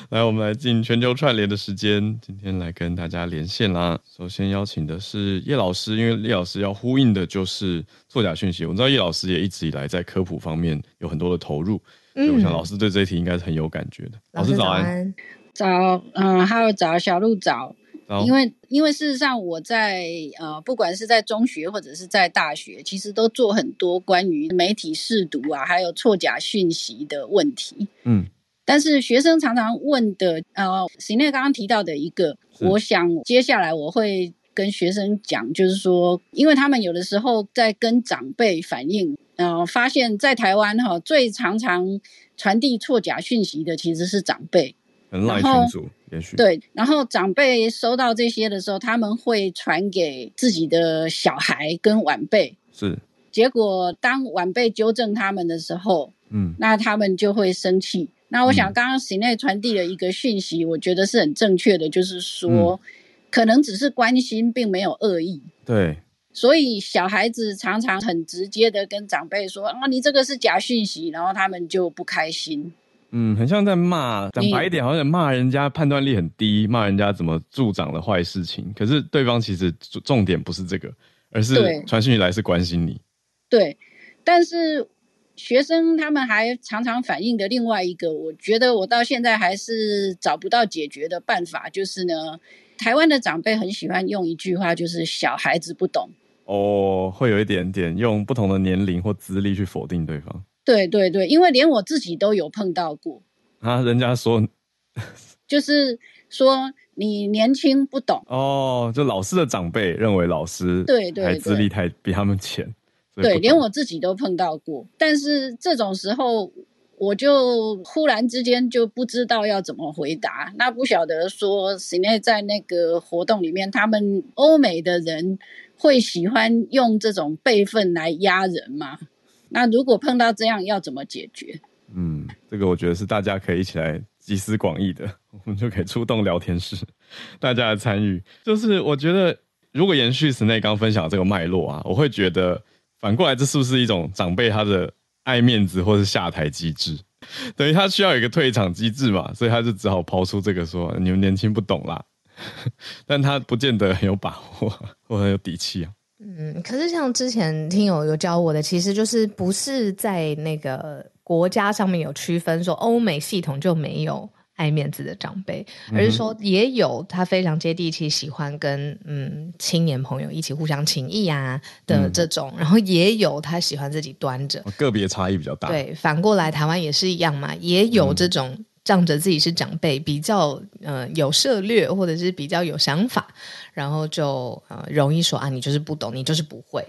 来，我们来进全球串联的时间，今天来跟大家连线啦。首先邀请的是叶老师，因为叶老师要呼应的就是作假讯息。我知道叶老师也一直以来在科普方面有很多的投入，嗯、所以我想老师对这一题应该是很有感觉的。老师早安，早，嗯，还有早，小鹿早。因为，因为事实上，我在呃，不管是在中学或者是在大学，其实都做很多关于媒体试读啊，还有错假讯息的问题。嗯，但是学生常常问的，呃，Snae 刚刚提到的一个，我想接下来我会跟学生讲，就是说，因为他们有的时候在跟长辈反映，呃，发现在台湾哈，最常常传递错假讯息的其实是长辈。很赖群组，也许对。然后长辈收到这些的时候，他们会传给自己的小孩跟晚辈。是。结果当晚辈纠正他们的时候，嗯，那他们就会生气。那我想刚刚 Snae 传递了一个讯息，我觉得是很正确的，就是说，嗯、可能只是关心，并没有恶意。对。所以小孩子常常很直接的跟长辈说：“啊，你这个是假讯息。”然后他们就不开心。嗯，很像在骂，讲白一点，好像骂人家判断力很低，骂人家怎么助长了坏事情。可是对方其实重点不是这个，而是传讯息来是关心你。对，但是学生他们还常常反映的另外一个，我觉得我到现在还是找不到解决的办法，就是呢，台湾的长辈很喜欢用一句话，就是小孩子不懂。哦，会有一点点用不同的年龄或资历去否定对方。对对对，因为连我自己都有碰到过啊！人家说，就是说你年轻不懂哦，就老师的长辈认为老师对对，还资历太比他们浅，对，连我自己都碰到过。但是这种时候，我就忽然之间就不知道要怎么回答。那不晓得说，Snae 在那个活动里面，他们欧美的人会喜欢用这种辈分来压人吗？那如果碰到这样，要怎么解决？嗯，这个我觉得是大家可以一起来集思广益的，我们就可以出动聊天室，大家来参与。就是我觉得，如果延续 Snae 刚分享的这个脉络啊，我会觉得反过来，这是不是一种长辈他的爱面子或是下台机制？等于他需要有一个退场机制嘛，所以他就只好抛出这个说：“你们年轻不懂啦。”但他不见得很有把握或很有底气啊。嗯，可是像之前听友有教我的，其实就是不是在那个国家上面有区分，说欧美系统就没有爱面子的长辈，而是说也有他非常接地气，喜欢跟嗯青年朋友一起互相情谊啊的这种，嗯、然后也有他喜欢自己端着，个别差异比较大。对，反过来台湾也是一样嘛，也有这种。嗯仗着自己是长辈，比较呃有涉略，或者是比较有想法，然后就呃容易说啊，你就是不懂，你就是不会。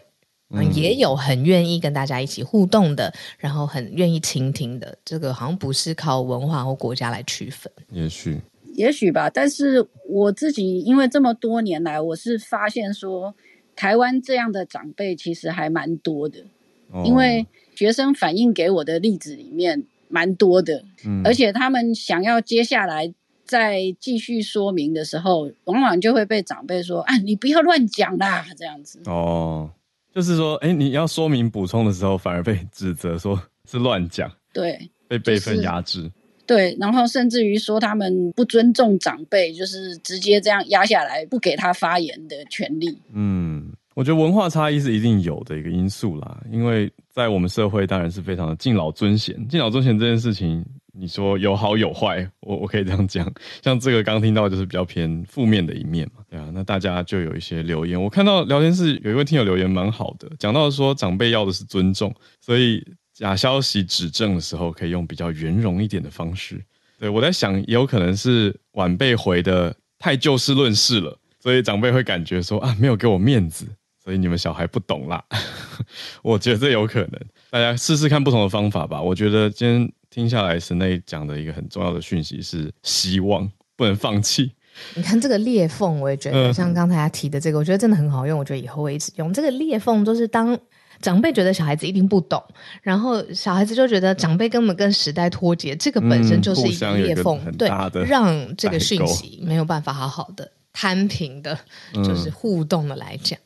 嗯，也有很愿意跟大家一起互动的，然后很愿意倾听的。这个好像不是靠文化或国家来区分，也许也许吧。但是我自己因为这么多年来，我是发现说，台湾这样的长辈其实还蛮多的，哦，因为学生反映给我的例子里面。蛮多的，嗯，而且他们想要接下来再继续说明的时候，往往就会被长辈说：“啊，你不要乱讲啦。”这样子。哦，就是说，哎，你要说明补充的时候，反而被指责说是乱讲，对，被辈分压制，就是，对，然后甚至于说他们不尊重长辈，就是直接这样压下来，不给他发言的权利。嗯。我觉得文化差异是一定有的一个因素啦，因为在我们社会当然是非常的敬老尊贤。敬老尊贤这件事情，你说有好有坏，我我可以这样讲。像这个刚听到就是比较偏负面的一面嘛，对啊。那大家就有一些留言，我看到聊天室有一位听友留言蛮好的，讲到说长辈要的是尊重，所以假消息指正的时候可以用比较圆融一点的方式。对，我在想，也有可能是晚辈回的太就事论事了，所以长辈会感觉说啊，没有给我面子。所以你们小孩不懂啦，我觉得这有可能。大家试试看不同的方法吧。我觉得今天听下来，神内讲的一个很重要的讯息是希望，不能放弃。你看这个裂缝，我也觉得像刚才他提的这个，我觉得真的很好用。我觉得以后会一直用这个裂缝，就是当长辈觉得小孩子一定不懂，然后小孩子就觉得长辈根本跟时代脱节，这个本身就是一个裂缝，嗯、对，让这个讯息没有办法好好的摊平的，就是互动的来讲。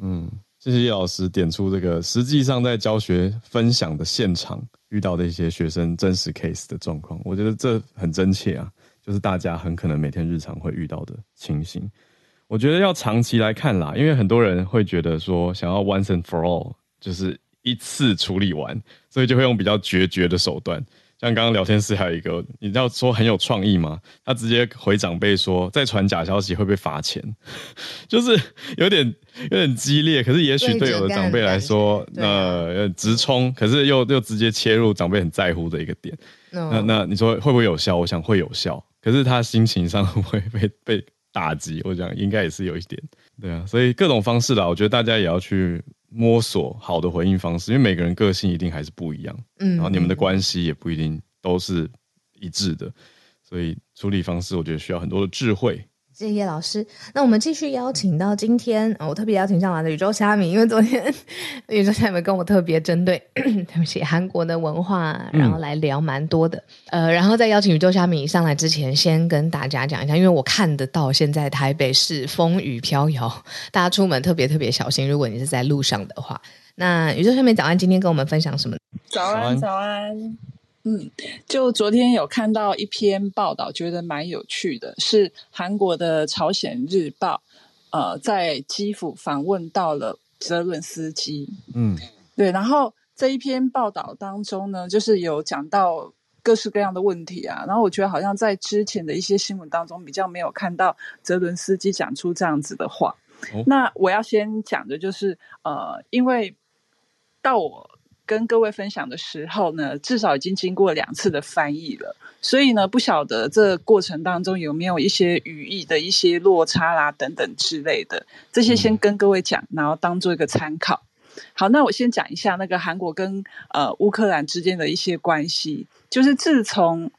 嗯，谢谢叶老师点出这个实际上在教学分享的现场遇到的一些学生真实 case 的状况，我觉得这很真切啊。就是大家很可能每天日常会遇到的情形，我觉得要长期来看啦，因为很多人会觉得说想要 once and for all，就是一次处理完，所以就会用比较决绝的手段。像刚刚聊天室还有一个，你知道说很有创意吗？他直接回长辈说，再传假消息会被罚钱，就是有点有点激烈。可是也许对有的长辈来说，呃，直冲，可是又又直接切入长辈很在乎的一个点。那那你说会不会有效？我想会有效。可是他心情上 会被被打击，我想应该也是有一点，对啊，所以各种方式啦，我觉得大家也要去摸索好的回应方式，因为每个人个性一定还是不一样，嗯，然后你们的关系也不一定都是一致的，所以处理方式我觉得需要很多的智慧。谢谢叶老师。那我们继续邀请到今天，我特别邀请上来的宇宙虾米，因为昨天宇宙虾米跟我特别针对 对不起韩国的文化，然后来聊蛮多的。嗯、呃，然后在邀请宇宙虾米上来之前，先跟大家讲一下，因为我看得到现在台北市风雨飘摇，大家出门特别特别小心。如果你是在路上的话，那宇宙虾米早安，今天跟我们分享什么？早安，早安。嗯，就昨天有看到一篇报道，觉得蛮有趣的，是韩国的《朝鲜日报》呃，在基辅访问到了泽伦斯基。嗯，对，然后这一篇报道当中呢，就是有讲到各式各样的问题啊，然后我觉得好像在之前的一些新闻当中比较没有看到泽伦斯基讲出这样子的话。哦、那我要先讲的就是呃，因为到我。跟各位分享的时候呢，至少已经经过两次的翻译了，所以呢，不晓得这个过程当中有没有一些语义的一些落差啦等等之类的，这些先跟各位讲，然后当做一个参考。好，那我先讲一下那个韩国跟呃乌克兰之间的一些关系，就是自从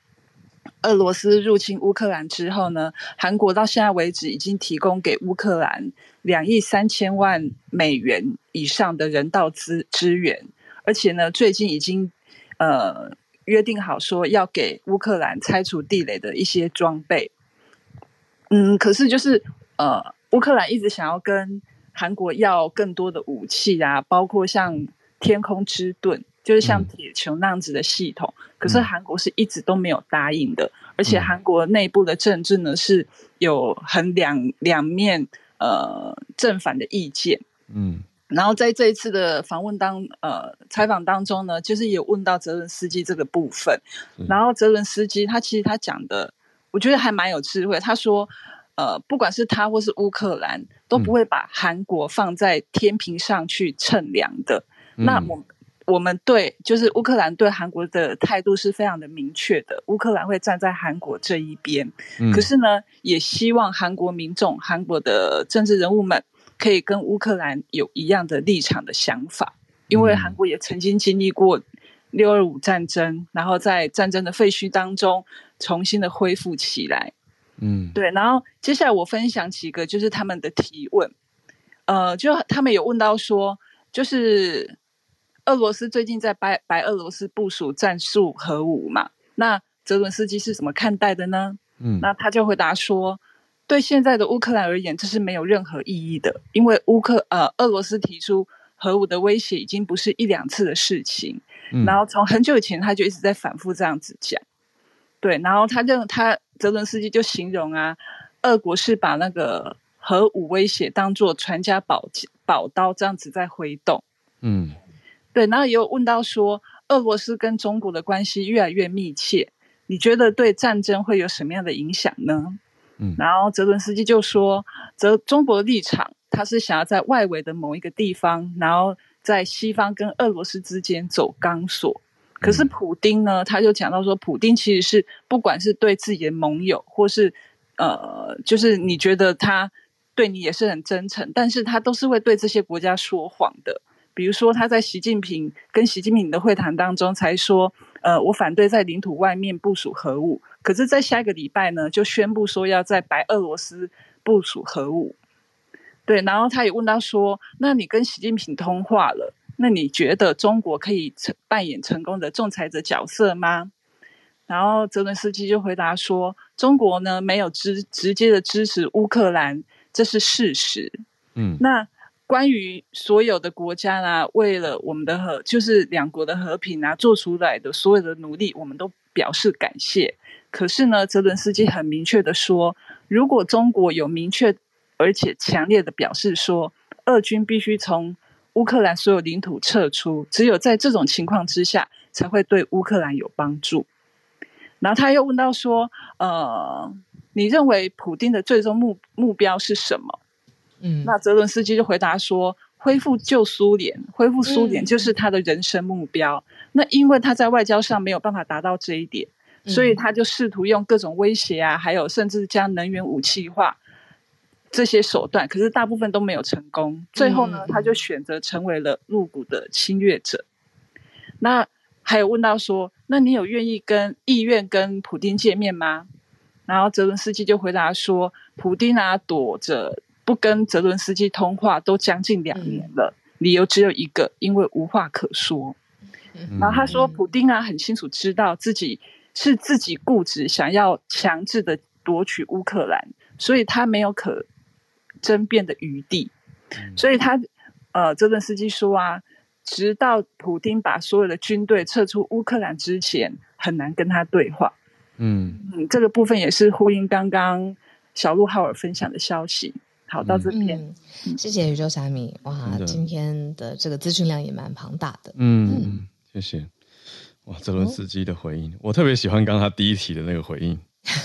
俄罗斯入侵乌克兰之后呢，韩国到现在为止已经提供给乌克兰两亿三千万美元以上的人道资资源。而且呢，最近已经呃约定好说要给乌克兰拆除地雷的一些装备。嗯，可是就是呃，乌克兰一直想要跟韩国要更多的武器啊，包括像天空之盾，就是像铁球那样子的系统。嗯、可是韩国是一直都没有答应的，而且韩国内部的政治呢是有很两两面呃正反的意见。嗯。然后在这一次的访问当呃采访当中呢，就是有问到泽伦斯基这个部分，然后泽伦斯基他其实他讲的，我觉得还蛮有智慧。他说，呃，不管是他或是乌克兰，都不会把韩国放在天平上去称量的。嗯、那我我们对就是乌克兰对韩国的态度是非常的明确的，乌克兰会站在韩国这一边。嗯、可是呢，也希望韩国民众、韩国的政治人物们。可以跟乌克兰有一样的立场的想法，因为韩国也曾经经历过六二五战争，然后在战争的废墟当中重新的恢复起来。嗯，对。然后接下来我分享几个就是他们的提问，呃，就他们有问到说，就是俄罗斯最近在白白俄罗斯部署战术核武嘛，那泽伦斯基是怎么看待的呢？嗯，那他就回答说。对现在的乌克兰而言，这是没有任何意义的，因为乌克呃俄罗斯提出核武的威胁已经不是一两次的事情，嗯、然后从很久以前他就一直在反复这样子讲，对，然后他就他泽伦斯基就形容啊，俄国是把那个核武威胁当做传家宝宝刀这样子在挥动，嗯，对，然后也有问到说，俄罗斯跟中国的关系越来越密切，你觉得对战争会有什么样的影响呢？然后泽伦斯基就说：“则中国的立场，他是想要在外围的某一个地方，然后在西方跟俄罗斯之间走钢索。可是普丁呢，他就讲到说，普丁其实是不管是对自己的盟友，或是呃，就是你觉得他对你也是很真诚，但是他都是会对这些国家说谎的。比如说他在习近平跟习近平的会谈当中才说，呃，我反对在领土外面部署核武，可是，在下一个礼拜呢，就宣布说要在白俄罗斯部署核武。对，然后他也问到说，那你跟习近平通话了，那你觉得中国可以成扮演成功的仲裁者角色吗？然后泽伦斯基就回答说，中国呢没有直直接的支持乌克兰，这是事实。嗯，那关于所有的国家呢，为了我们的和就是两国的和平啊，做出来的所有的努力，我们都表示感谢。可是呢，泽伦斯基很明确的说，如果中国有明确而且强烈的表示说，俄军必须从乌克兰所有领土撤出，只有在这种情况之下，才会对乌克兰有帮助。然后他又问到说：“呃，你认为普丁的最终目目标是什么？”嗯，那泽伦斯基就回答说：“恢复旧苏联，恢复苏联就是他的人生目标。嗯、那因为他在外交上没有办法达到这一点，嗯、所以他就试图用各种威胁啊，还有甚至将能源武器化这些手段，可是大部分都没有成功。最后呢，嗯、他就选择成为了入股的侵略者。那。”还有问到说，那你有愿意跟意愿跟普丁见面吗？然后泽伦斯基就回答说，普丁啊躲着不跟泽伦斯基通话都将近两年了，嗯、理由只有一个，因为无话可说。嗯、然后他说，普丁啊很清楚知道自己是自己固执想要强制的夺取乌克兰，所以他没有可争辩的余地，嗯、所以他呃泽伦斯基说啊。直到普丁把所有的军队撤出乌克兰之前，很难跟他对话。嗯嗯，这个部分也是呼应刚刚小鹿浩尔分享的消息。好，到这边，嗯嗯、谢谢宇宙虾米。哇，今天的这个资讯量也蛮庞大的。嗯嗯，谢谢。哇，泽伦斯基的回应，哦、我特别喜欢刚刚他第一题的那个回应。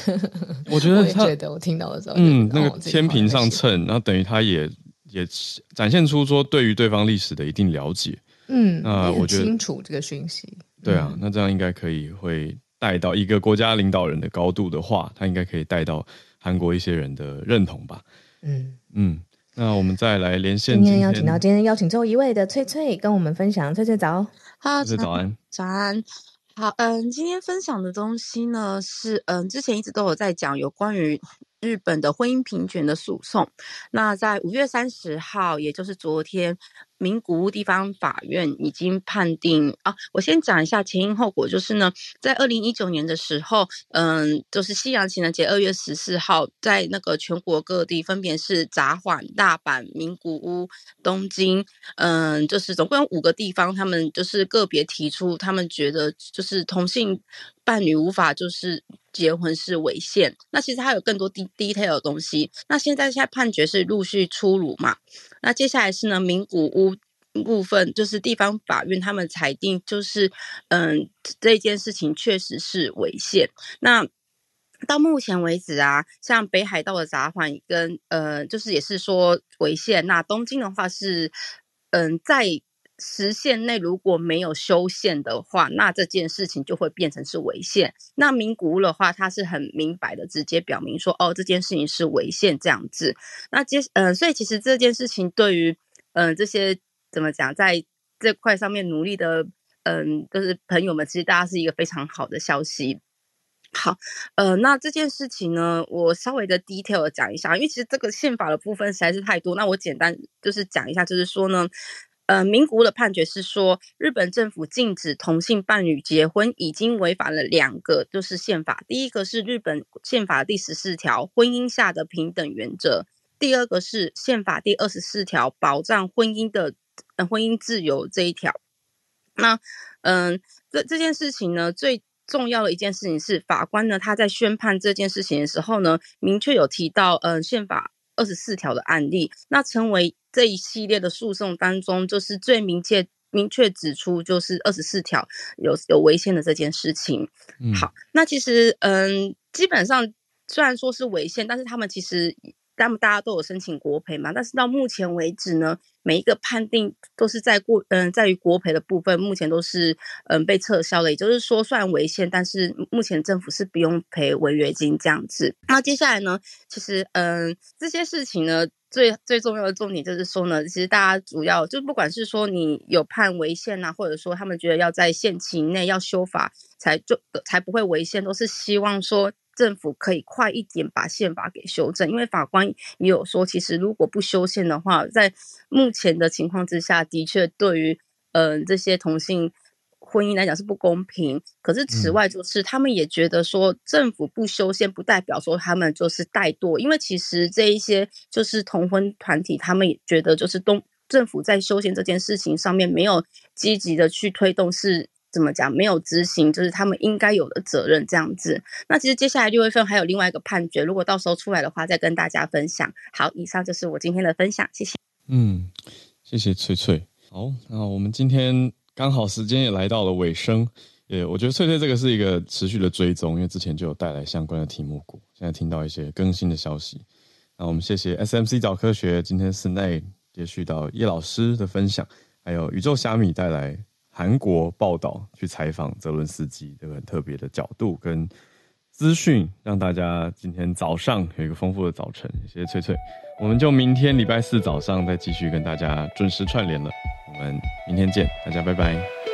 我觉得他，我觉得我听到的时候，嗯，那个天平上秤，然后等于他也也展现出说对于对方历史的一定了解。嗯，那我觉得清楚这个讯息。对啊，那这样应该可以会带到一个国家领导人的高度的话，他应该可以带到韩国一些人的认同吧。嗯嗯，那我们再来连线今天，今天邀请到今天邀请最后一位的翠翠跟我们分享。翠翠早，早安，早安。好，嗯，今天分享的东西呢是，嗯，之前一直都有在讲有关于。日本的婚姻平权的诉讼，那在五月三十号，也就是昨天，名古屋地方法院已经判定啊。我先讲一下前因后果，就是呢，在二零一九年的时候，嗯，就是西洋情人节二月十四号，在那个全国各地，分别是札幌、大阪、名古屋、东京，嗯，就是总共有五个地方，他们就是个别提出，他们觉得就是同性伴侣无法就是。结婚是违宪，那其实还有更多 detail 的东西。那现在现在判决是陆续出炉嘛？那接下来是呢，名古屋部分就是地方法院他们裁定，就是嗯，这件事情确实是违宪。那到目前为止啊，像北海道的札幌跟呃，就是也是说违宪。那东京的话是嗯，在。时限内如果没有修宪的话，那这件事情就会变成是违宪。那名古屋的话，它是很明白的，直接表明说，哦，这件事情是违宪这样子。那接，嗯、所以其实这件事情对于，嗯、这些怎么讲，在这块上面努力的，嗯、呃，就是朋友们，其实大家是一个非常好的消息。好，呃，那这件事情呢，我稍微的 detail 的讲一下，因为其实这个宪法的部分实在是太多，那我简单就是讲一下，就是说呢。呃，名古屋的判决是说，日本政府禁止同性伴侣结婚，已经违反了两个，就是宪法。第一个是日本宪法第十四条婚姻下的平等原则，第二个是宪法第二十四条保障婚姻的呃婚姻自由这一条。那，嗯、呃，这这件事情呢，最重要的一件事情是，法官呢他在宣判这件事情的时候呢，明确有提到，嗯、呃，宪法二十四条的案例，那成为。这一系列的诉讼当中，就是最明确明确指出，就是二十四条有有违宪的这件事情。嗯、好，那其实嗯，基本上虽然说是违宪，但是他们其实他们大家都有申请国赔嘛，但是到目前为止呢，每一个判定都是在过嗯，在于国赔的部分，目前都是嗯被撤销了，也就是说算违宪，但是目前政府是不用赔违约金这样子。那接下来呢，其实嗯这些事情呢，最最重要的重点就是说呢，其实大家主要就不管是说你有判违宪啊，或者说他们觉得要在限期内要修法才就才不会违宪，都是希望说。政府可以快一点把宪法给修正，因为法官也有说，其实如果不修宪的话，在目前的情况之下，的确对于嗯、呃、这些同性婚姻来讲是不公平。可是此外，就是他们也觉得说，政府不修宪不代表说他们就是怠惰，因为其实这一些就是同婚团体，他们也觉得就是东政府在修宪这件事情上面没有积极的去推动是。怎么讲？没有执行，就是他们应该有的责任这样子。那其实接下来六月份还有另外一个判决，如果到时候出来的话，再跟大家分享。好，以上就是我今天的分享，谢谢。嗯，谢谢翠翠。好，那我们今天刚好时间也来到了尾声。也，我觉得翠翠这个是一个持续的追踪，因为之前就有带来相关的题目过，现在听到一些更新的消息。那我们谢谢 SMC 早科学，今天是内接续到叶老师的分享，还有宇宙虾米带来。韩国报道去采访泽伦斯基，这个很特别的角度跟资讯，让大家今天早上有一个丰富的早晨。谢谢翠翠，我们就明天礼拜四早上再继续跟大家准时串联了。我们明天见，大家拜拜。